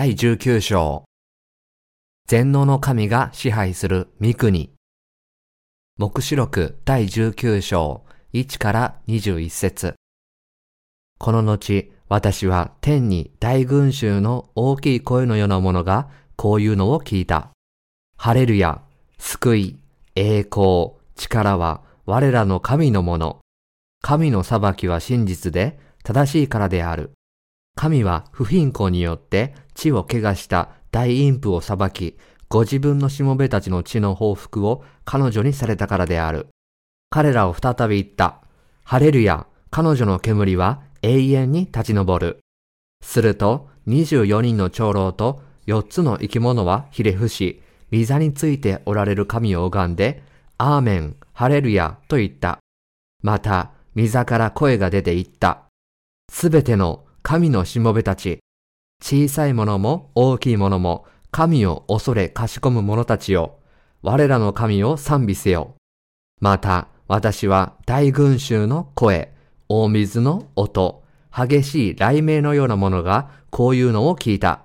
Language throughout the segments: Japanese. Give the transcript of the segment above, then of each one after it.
第19章全能の神が支配する御国目視録第19章1から21節この後、私は天に大群衆の大きい声のようなものがこういうのを聞いた。ハレルヤ、救い、栄光、力は我らの神のもの。神の裁きは真実で正しいからである。神は不貧困によって地を怪我した大陰譜を裁き、ご自分のしもべたちの血の報復を彼女にされたからである。彼らを再び言った。ハレルヤ、彼女の煙は永遠に立ち上る。すると、24人の長老と4つの生き物はひれ伏し、御座についておられる神を拝んで、アーメン、ハレルヤと言った。また、御座から声が出て言った。すべての神のしもべたち、小さいものも大きいものも、神を恐れかしこむ者たちよ。我らの神を賛美せよ。また、私は大群衆の声、大水の音、激しい雷鳴のようなものがこういうのを聞いた。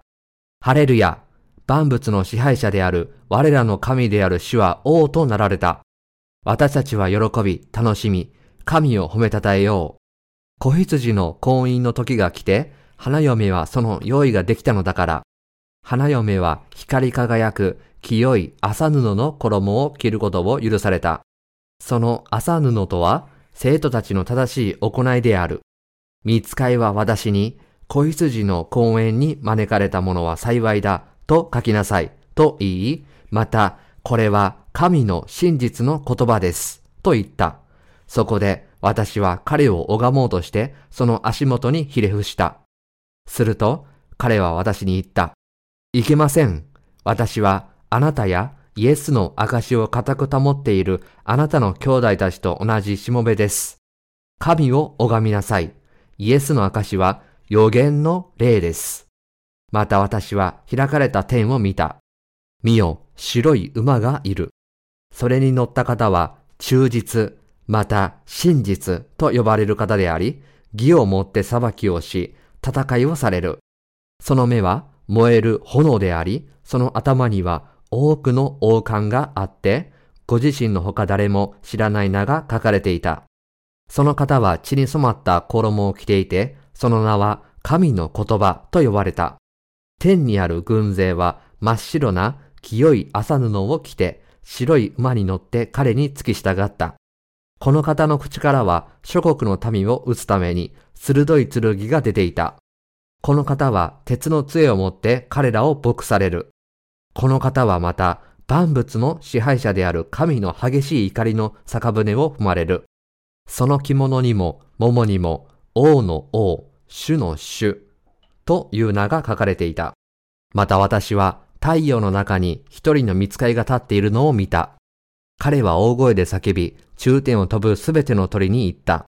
ハレルヤ、万物の支配者である我らの神である主は王となられた。私たちは喜び、楽しみ、神を褒めたたえよう。子羊の婚姻の時が来て、花嫁はその用意ができたのだから。花嫁は光り輝く清い麻布の衣を着ることを許された。その麻布とは、生徒たちの正しい行いである。見つかいは私に、子羊の公園に招かれた者は幸いだ、と書きなさい、と言い、また、これは神の真実の言葉です、と言った。そこで私は彼を拝もうとして、その足元にひれ伏した。すると、彼は私に言った。いけません。私はあなたやイエスの証を固く保っているあなたの兄弟たちと同じしもべです。神を拝みなさい。イエスの証は予言の霊です。また私は開かれた天を見た。見よ、白い馬がいる。それに乗った方は忠実、また真実と呼ばれる方であり、義をもって裁きをし、戦いをされる。その目は燃える炎であり、その頭には多くの王冠があって、ご自身の他誰も知らない名が書かれていた。その方は血に染まった衣を着ていて、その名は神の言葉と呼ばれた。天にある軍勢は真っ白な清い麻布を着て、白い馬に乗って彼に付き従った。この方の口からは諸国の民を撃つために鋭い剣が出ていた。この方は鉄の杖を持って彼らを牧される。この方はまた万物の支配者である神の激しい怒りの酒舟を踏まれる。その着物にも桃にも王の王、主の主という名が書かれていた。また私は太陽の中に一人の見つかりが立っているのを見た。彼は大声で叫び、中天を飛ぶすべての鳥に言った。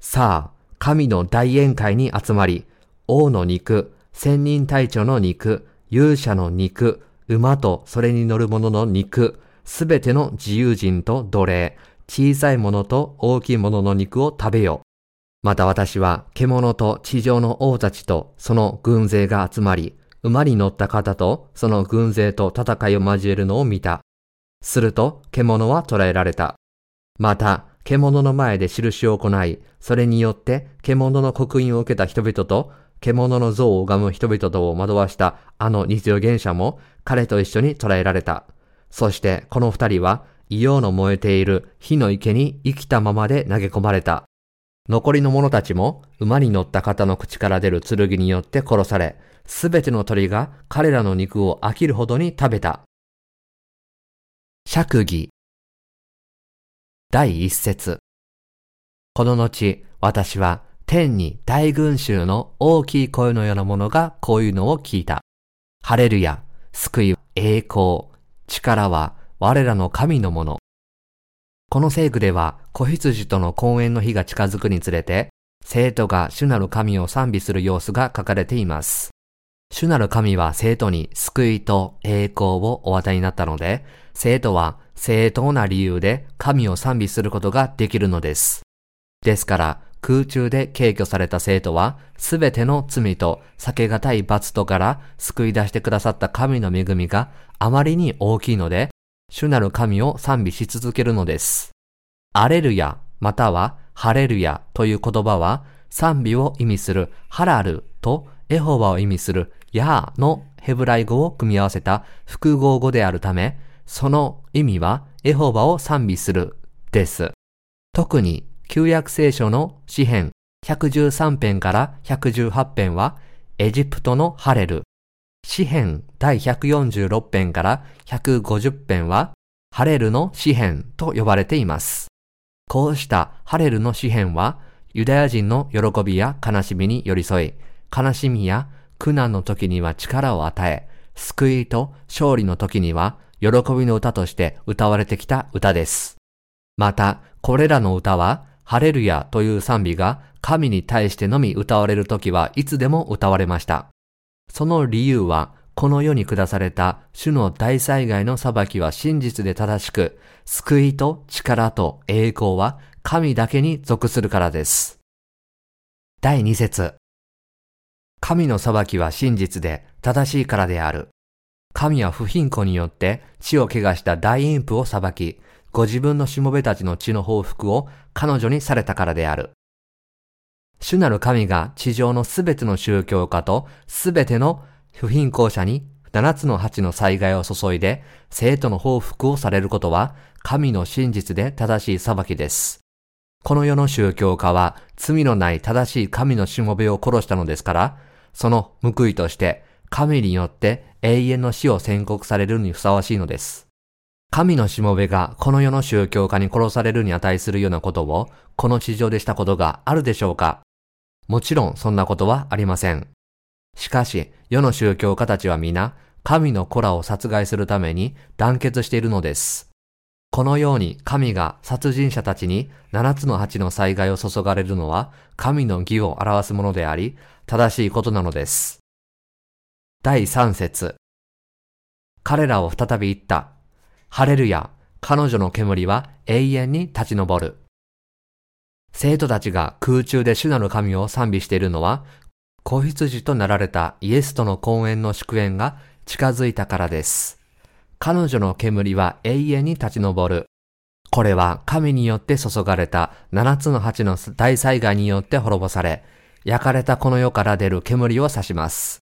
さあ、神の大宴会に集まり、王の肉、千人隊長の肉、勇者の肉、馬とそれに乗る者の肉、すべての自由人と奴隷、小さいものと大きいものの肉を食べよ。また私は獣と地上の王たちとその軍勢が集まり、馬に乗った方とその軍勢と戦いを交えるのを見た。すると獣は捕らえられた。また、獣の前で印を行い、それによって獣の刻印を受けた人々と、獣の像を拝む人々とを惑わしたあの日常現者も彼と一緒に捕らえられた。そしてこの二人は、異様の燃えている火の池に生きたままで投げ込まれた。残りの者たちも馬に乗った方の口から出る剣によって殺され、すべての鳥が彼らの肉を飽きるほどに食べた。釈義第一節この後、私は天に大群衆の大きい声のようなものがこういうのを聞いた。ハレルヤ、救い、栄光、力は我らの神のもの。この聖句では、子羊との公演の日が近づくにつれて、生徒が主なる神を賛美する様子が書かれています。主なる神は生徒に救いと栄光をお与えになったので、生徒は正当な理由で神を賛美することができるのです。ですから、空中で軽挙された生徒は、すべての罪と避けがたい罰とから救い出してくださった神の恵みがあまりに大きいので、主なる神を賛美し続けるのです。アレルヤ、またはハレルヤという言葉は、賛美を意味するハラルとエホバを意味するヤーのヘブライ語を組み合わせた複合語であるため、その意味はエホバを賛美するです。特に旧約聖書の詩編113編から118編はエジプトのハレル。詩編第146編から150編はハレルの詩編と呼ばれています。こうしたハレルの詩編はユダヤ人の喜びや悲しみに寄り添い、悲しみや苦難の時には力を与え、救いと勝利の時には喜びの歌として歌われてきた歌です。また、これらの歌はハレルヤという賛美が神に対してのみ歌われるときはいつでも歌われました。その理由は、この世に下された主の大災害の裁きは真実で正しく、救いと力と栄光は神だけに属するからです。第2節神の裁きは真実で正しいからである。神は不貧困によって血を汚した大陰譜を裁き、ご自分のしもべたちの血の報復を彼女にされたからである。主なる神が地上のすべての宗教家とすべての不貧困者に七つの八の災害を注いで生徒の報復をされることは神の真実で正しい裁きです。この世の宗教家は罪のない正しい神のしもべを殺したのですから、その報いとして神によって永遠の死を宣告されるにふさわしいのです。神のしもべがこの世の宗教家に殺されるに値するようなことをこの地上でしたことがあるでしょうかもちろんそんなことはありません。しかし、世の宗教家たちは皆、神の子らを殺害するために団結しているのです。このように神が殺人者たちに七つの八の災害を注がれるのは神の義を表すものであり、正しいことなのです。第三節彼らを再び言った。ハレルヤ、彼女の煙は永遠に立ち上る。生徒たちが空中で主なる神を賛美しているのは、子羊となられたイエスとの婚宴の祝宴が近づいたからです。彼女の煙は永遠に立ち上る。これは神によって注がれた七つの八の大災害によって滅ぼされ、焼かれたこの世から出る煙を指します。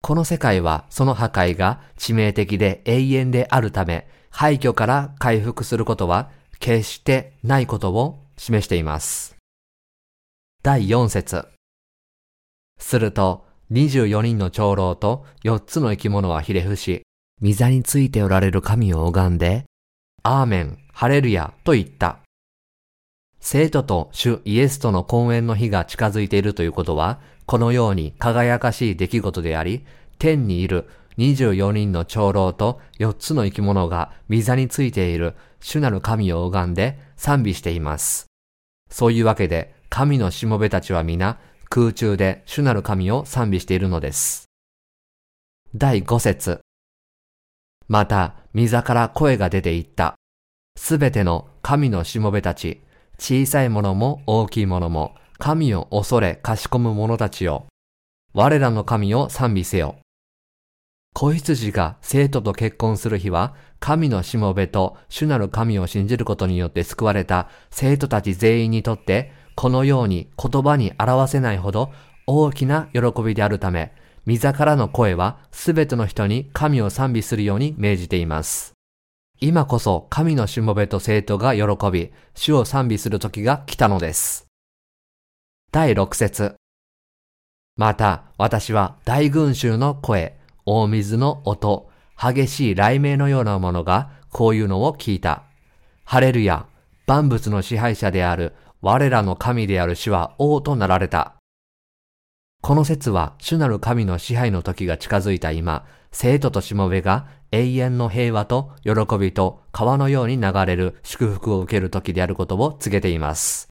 この世界はその破壊が致命的で永遠であるため、廃墟から回復することは決してないことを示しています。第4節すると、24人の長老と4つの生き物はひれ伏し、御座についておられる神を拝んで、アーメン、ハレルヤと言った。生徒と主イエスとの婚宴の日が近づいているということは、このように輝かしい出来事であり、天にいる24人の長老と4つの生き物が御座についている主なる神を拝んで賛美しています。そういうわけで、神のしもべたちは皆空中で主なる神を賛美しているのです。第5節また、御座から声が出ていった。すべての神のしもべたち、小さいものも大きいものも、神を恐れかしこむ者たちよ。我らの神を賛美せよ。子羊が生徒と結婚する日は、神のしもべと主なる神を信じることによって救われた生徒たち全員にとって、このように言葉に表せないほど大きな喜びであるため、御座からの声はすべての人に神を賛美するように命じています。今こそ神のしもべと生徒が喜び、主を賛美する時が来たのです。第6節また私は大群衆の声、大水の音、激しい雷鳴のようなものがこういうのを聞いた。ハレルヤ、万物の支配者である我らの神である主は王となられた。この説は主なる神の支配の時が近づいた今、生徒としもべが永遠の平和と喜びと川のように流れる祝福を受ける時であることを告げています。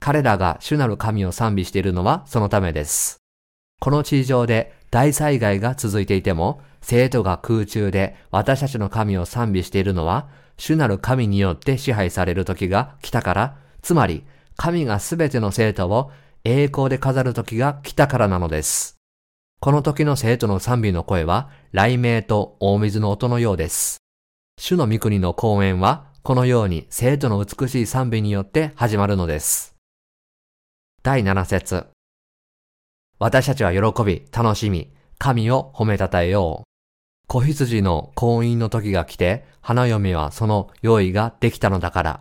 彼らが主なる神を賛美しているのはそのためです。この地上で大災害が続いていても、生徒が空中で私たちの神を賛美しているのは、主なる神によって支配される時が来たから、つまり、神がすべての生徒を栄光で飾る時が来たからなのです。この時の生徒の賛美の声は、雷鳴と大水の音のようです。主の御国の講演は、このように生徒の美しい賛美によって始まるのです。第7節私たちは喜び、楽しみ、神を褒めたたえよう。子羊の婚姻の時が来て、花嫁はその用意ができたのだから。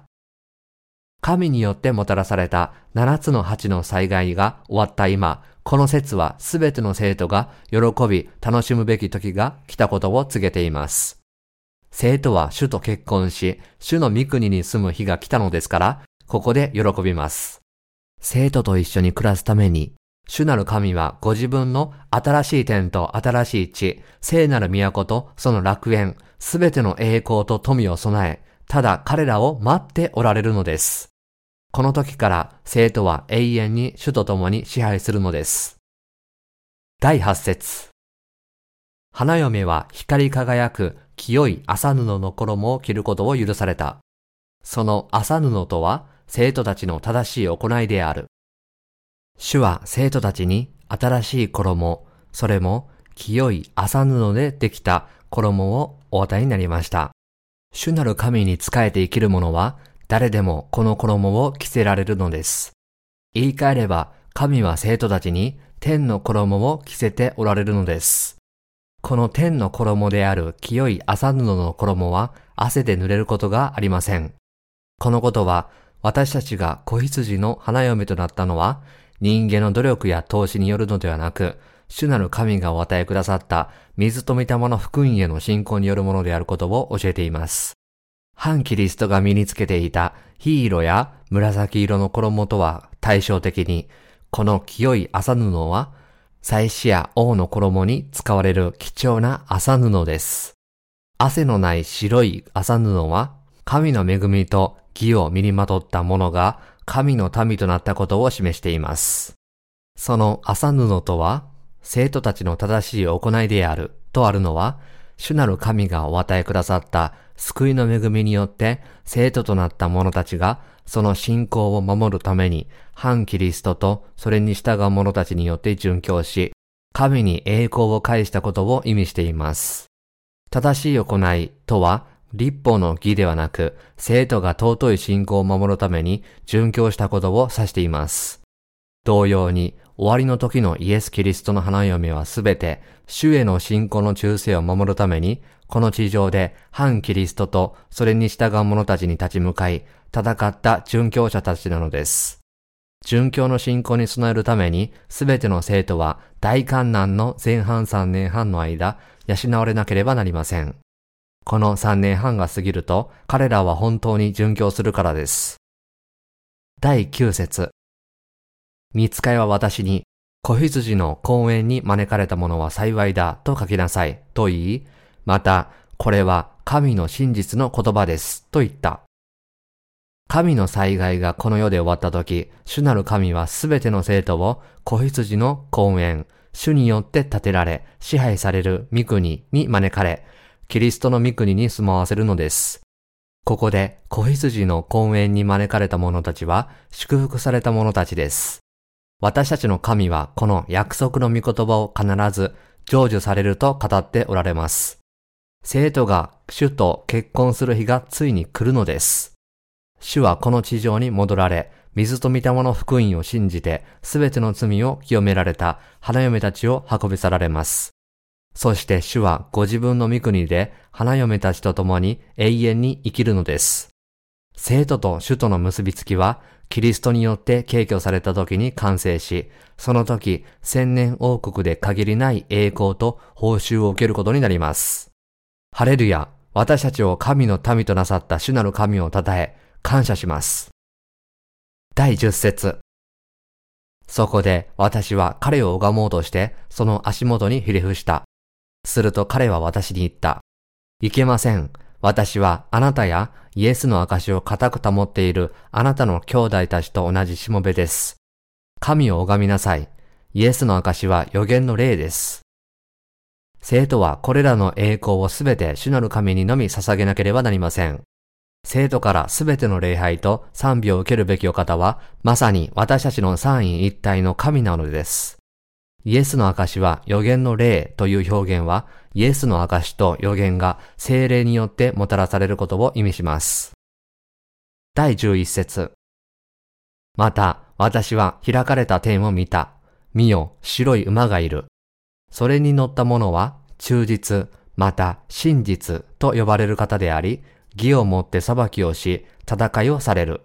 神によってもたらされた七つの八の災害が終わった今、この説はすべての生徒が喜び楽しむべき時が来たことを告げています。生徒は主と結婚し、主の御国に住む日が来たのですから、ここで喜びます。生徒と一緒に暮らすために、主なる神はご自分の新しい天と新しい地、聖なる都とその楽園、すべての栄光と富を備え、ただ彼らを待っておられるのです。この時から生徒は永遠に主と共に支配するのです。第8節花嫁は光り輝く清い麻布の衣を着ることを許された。その麻布とは生徒たちの正しい行いである。主は生徒たちに新しい衣、それも清い麻布でできた衣をお与えになりました。主なる神に仕えて生きる者は誰でもこの衣を着せられるのです。言い換えれば、神は生徒たちに天の衣を着せておられるのです。この天の衣である清い麻布の衣は汗で濡れることがありません。このことは私たちが子羊の花嫁となったのは人間の努力や投資によるのではなく、主なる神がお与えくださった水と御霊の福音への信仰によるものであることを教えています。反キリストが身につけていた火色や紫色の衣とは対照的に、この清い麻布は、祭司や王の衣に使われる貴重な麻布です。汗のない白い麻布は、神の恵みと義を身にまとった者が神の民となったことを示しています。その麻布とは、生徒たちの正しい行いであるとあるのは、主なる神がお与えくださった救いの恵みによって生徒となった者たちがその信仰を守るために反キリストとそれに従う者たちによって殉教し、神に栄光を返したことを意味しています。正しい行いとは、立法の義ではなく、生徒が尊い信仰を守るために殉教したことを指しています。同様に、終わりの時のイエス・キリストの花嫁はすべて、主への信仰の忠誠を守るために、この地上で反キリストとそれに従う者たちに立ち向かい、戦った殉教者たちなのです。殉教の信仰に備えるために、すべての生徒は大観難の前半3年半の間、養われなければなりません。この3年半が過ぎると、彼らは本当に殉教するからです。第9節見つかいは私に、子羊の公園に招かれた者は幸いだと書きなさいと言い、また、これは神の真実の言葉ですと言った。神の災害がこの世で終わった時、主なる神はすべての生徒を子羊の公園、主によって建てられ、支配される御国に招かれ、キリストの御国に住まわせるのです。ここで子羊の公園に招かれた者たちは祝福された者たちです。私たちの神はこの約束の御言葉を必ず成就されると語っておられます。生徒が主と結婚する日がついに来るのです。主はこの地上に戻られ、水と御霊の福音を信じて、すべての罪を清められた花嫁たちを運び去られます。そして主はご自分の御国で花嫁たちと共に永遠に生きるのです。生徒と主との結びつきは、キリストによって敬挙された時に完成し、その時、千年王国で限りない栄光と報酬を受けることになります。ハレルヤ、私たちを神の民となさった主なる神を称え、感謝します。第10節そこで私は彼を拝もうとして、その足元にひれ伏した。すると彼は私に言った。いけません。私はあなたやイエスの証を固く保っているあなたの兄弟たちと同じしもべです。神を拝みなさい。イエスの証は予言の霊です。生徒はこれらの栄光をすべて主なる神にのみ捧げなければなりません。生徒からすべての礼拝と賛美を受けるべきお方は、まさに私たちの三位一体の神なのです。イエスの証は予言の霊という表現は、イエスの証と予言が精霊によってもたらされることを意味します。第11節また、私は開かれた天を見た。見よ、白い馬がいる。それに乗った者は、忠実、また真実と呼ばれる方であり、義をもって裁きをし、戦いをされる。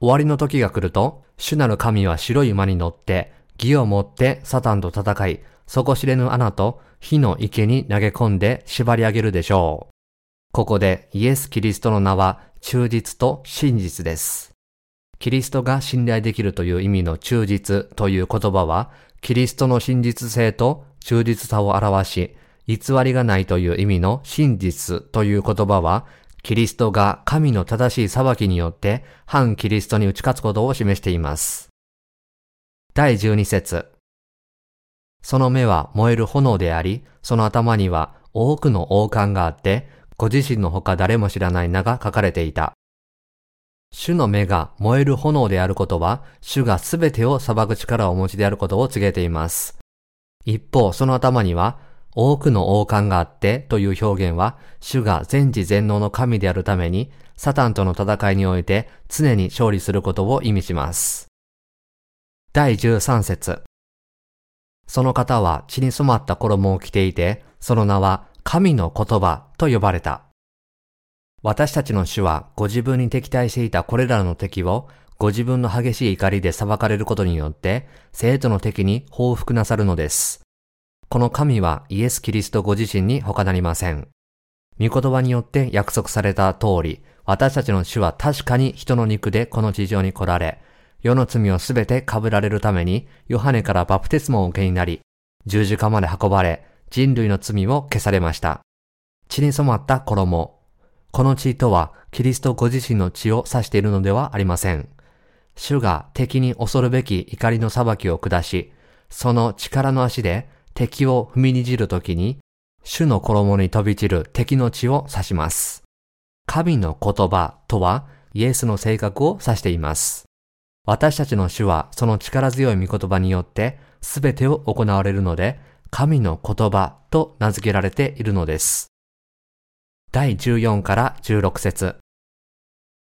終わりの時が来ると、主なる神は白い馬に乗って、義をもってサタンと戦い、底知れぬ穴と火の池に投げ込んで縛り上げるでしょう。ここでイエス・キリストの名は忠実と真実です。キリストが信頼できるという意味の忠実という言葉は、キリストの真実性と忠実さを表し、偽りがないという意味の真実という言葉は、キリストが神の正しい裁きによって反キリストに打ち勝つことを示しています。第12節その目は燃える炎であり、その頭には多くの王冠があって、ご自身のほか誰も知らない名が書かれていた。主の目が燃える炎であることは、主がすべてを裁く力をお持ちであることを告げています。一方、その頭には、多くの王冠があってという表現は、主が全知全能の神であるために、サタンとの戦いにおいて常に勝利することを意味します。第13節その方は血に染まった衣を着ていて、その名は神の言葉と呼ばれた。私たちの主はご自分に敵対していたこれらの敵をご自分の激しい怒りで裁かれることによって生徒の敵に報復なさるのです。この神はイエス・キリストご自身に他なりません。御言葉によって約束された通り、私たちの主は確かに人の肉でこの地上に来られ、世の罪をすべて被られるために、ヨハネからバプテスモを受けになり、十字架まで運ばれ、人類の罪を消されました。血に染まった衣、この血とはキリストご自身の血を指しているのではありません。主が敵に恐るべき怒りの裁きを下し、その力の足で敵を踏みにじるときに、主の衣に飛び散る敵の血を指します。神の言葉とはイエスの性格を指しています。私たちの主はその力強い御言葉によって全てを行われるので、神の言葉と名付けられているのです。第14から16節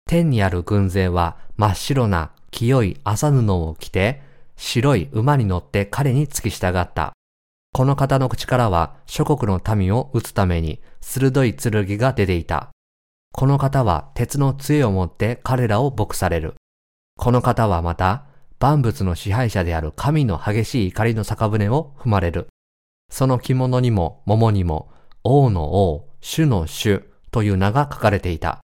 天にある軍勢は真っ白な清い麻布を着て、白い馬に乗って彼に付き従った。この方の口からは諸国の民を撃つために鋭い剣が出ていた。この方は鉄の杖を持って彼らを牧される。この方はまた万物の支配者である神の激しい怒りの酒舟を踏まれる。その着物にも桃にも王の王、主の主という名が書かれていた。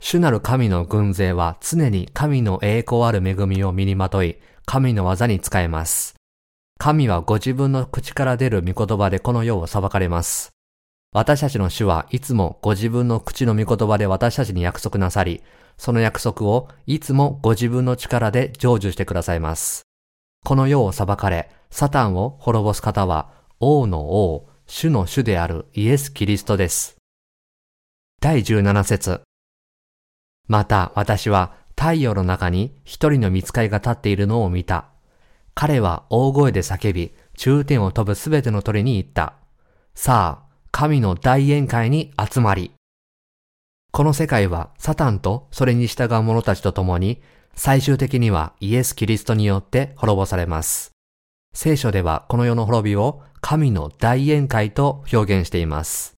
主なる神の軍勢は常に神の栄光ある恵みを身にまとい、神の技に使えます。神はご自分の口から出る御言葉でこの世を裁かれます。私たちの主はいつもご自分の口の御言葉で私たちに約束なさり、その約束をいつもご自分の力で成就してくださいます。この世を裁かれ、サタンを滅ぼす方は、王の王、主の主であるイエス・キリストです。第17節また私は太陽の中に一人の見つかりが立っているのを見た。彼は大声で叫び、中天を飛ぶすべての鳥に言った。さあ、神の大宴会に集まり。この世界はサタンとそれに従う者たちと共に、最終的にはイエス・キリストによって滅ぼされます。聖書ではこの世の滅びを神の大宴会と表現しています。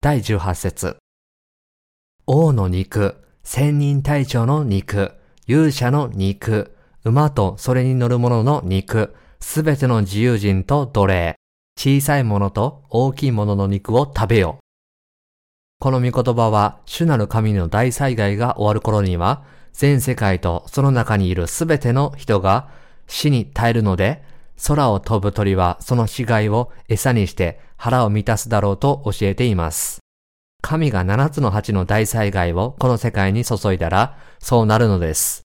第18節王の肉、千人隊長の肉、勇者の肉、馬とそれに乗る者の肉、すべての自由人と奴隷、小さいものと大きいものの肉を食べよ。この御言葉は、主なる神の大災害が終わる頃には、全世界とその中にいるすべての人が死に絶えるので、空を飛ぶ鳥はその死骸を餌にして腹を満たすだろうと教えています。神が七つの八の大災害をこの世界に注いだら、そうなるのです。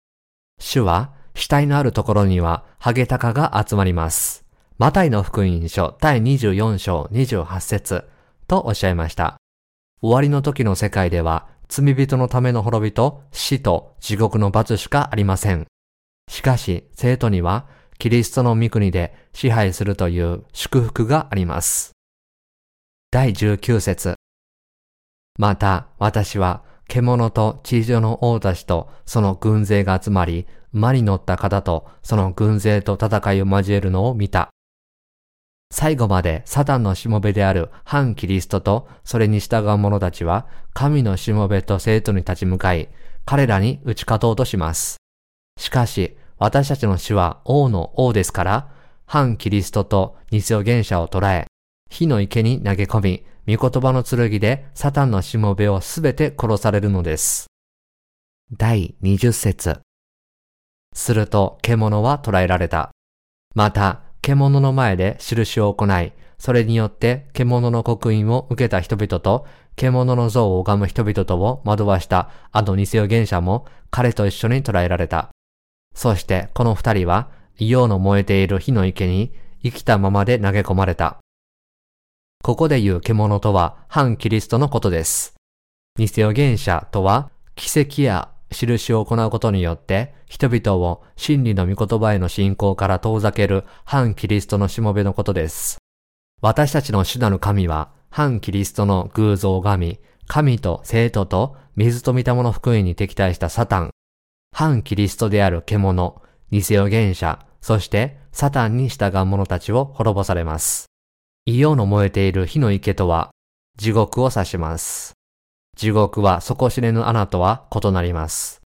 主は、死体のあるところには、ハゲタカが集まります。マタイの福音書第24章28節とおっしゃいました。終わりの時の世界では罪人のための滅びと死と地獄の罰しかありません。しかし、生徒にはキリストの御国で支配するという祝福があります。第19節また私は獣と地上の王たちとその軍勢が集まり、馬に乗った方とその軍勢と戦いを交えるのを見た。最後までサタンのしもべである反キリストとそれに従う者たちは神のしもべと生徒に立ち向かい、彼らに打ち勝とうとします。しかし、私たちの死は王の王ですから、反キリストと偽予言者を捉え、火の池に投げ込み、御言葉の剣でサタンのしもべをすべて殺されるのです。第20節すると獣は捕らえられた。また、獣の前で印を行い、それによって獣の刻印を受けた人々と、獣の像を拝む人々とを惑わしたあの偽予言者も彼と一緒に捕らえられた。そしてこの二人は、異様の燃えている火の池に生きたままで投げ込まれた。ここで言う獣とは反キリストのことです。偽予言者とは奇跡や印を行うことによって人々を真理の御言葉への信仰から遠ざける反キリストのしもべのことです。私たちの主なる神は反キリストの偶像神、神と生徒と水と御霊の福音に敵対したサタン、反キリストである獣、偽予言者、そしてサタンに従う者たちを滅ぼされます。異様の燃えている火の池とは地獄を指します。地獄は底知れぬ穴とは異なります。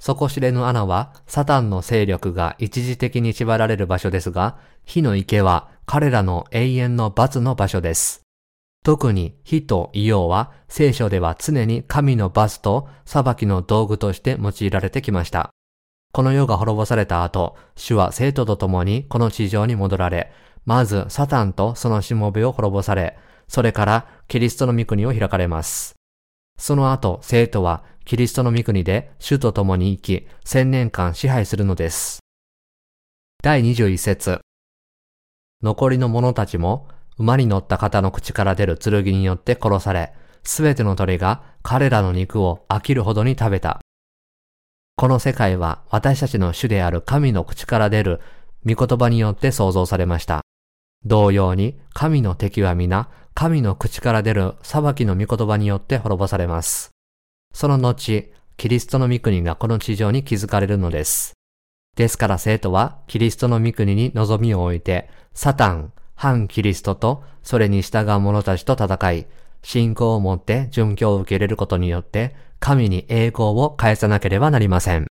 底知れぬ穴はサタンの勢力が一時的に縛られる場所ですが、火の池は彼らの永遠の罰の場所です。特に火と異様は聖書では常に神の罰と裁きの道具として用いられてきました。この世が滅ぼされた後、主は生徒と共にこの地上に戻られ、まずサタンとそのしもべを滅ぼされ、それからキリストの御国を開かれます。その後、生徒はキリストの御国で主と共に生き、千年間支配するのです。第21節残りの者たちも、馬に乗った方の口から出る剣によって殺され、すべての鳥が彼らの肉を飽きるほどに食べた。この世界は私たちの主である神の口から出る御言葉によって創造されました。同様に神の敵は皆神の口から出る裁きの御言葉によって滅ぼされます。その後、キリストの御国がこの地上に築かれるのです。ですから生徒はキリストの御国に望みを置いて、サタン、反キリストとそれに従う者たちと戦い、信仰を持って殉教を受け入れることによって、神に栄光を返さなければなりません。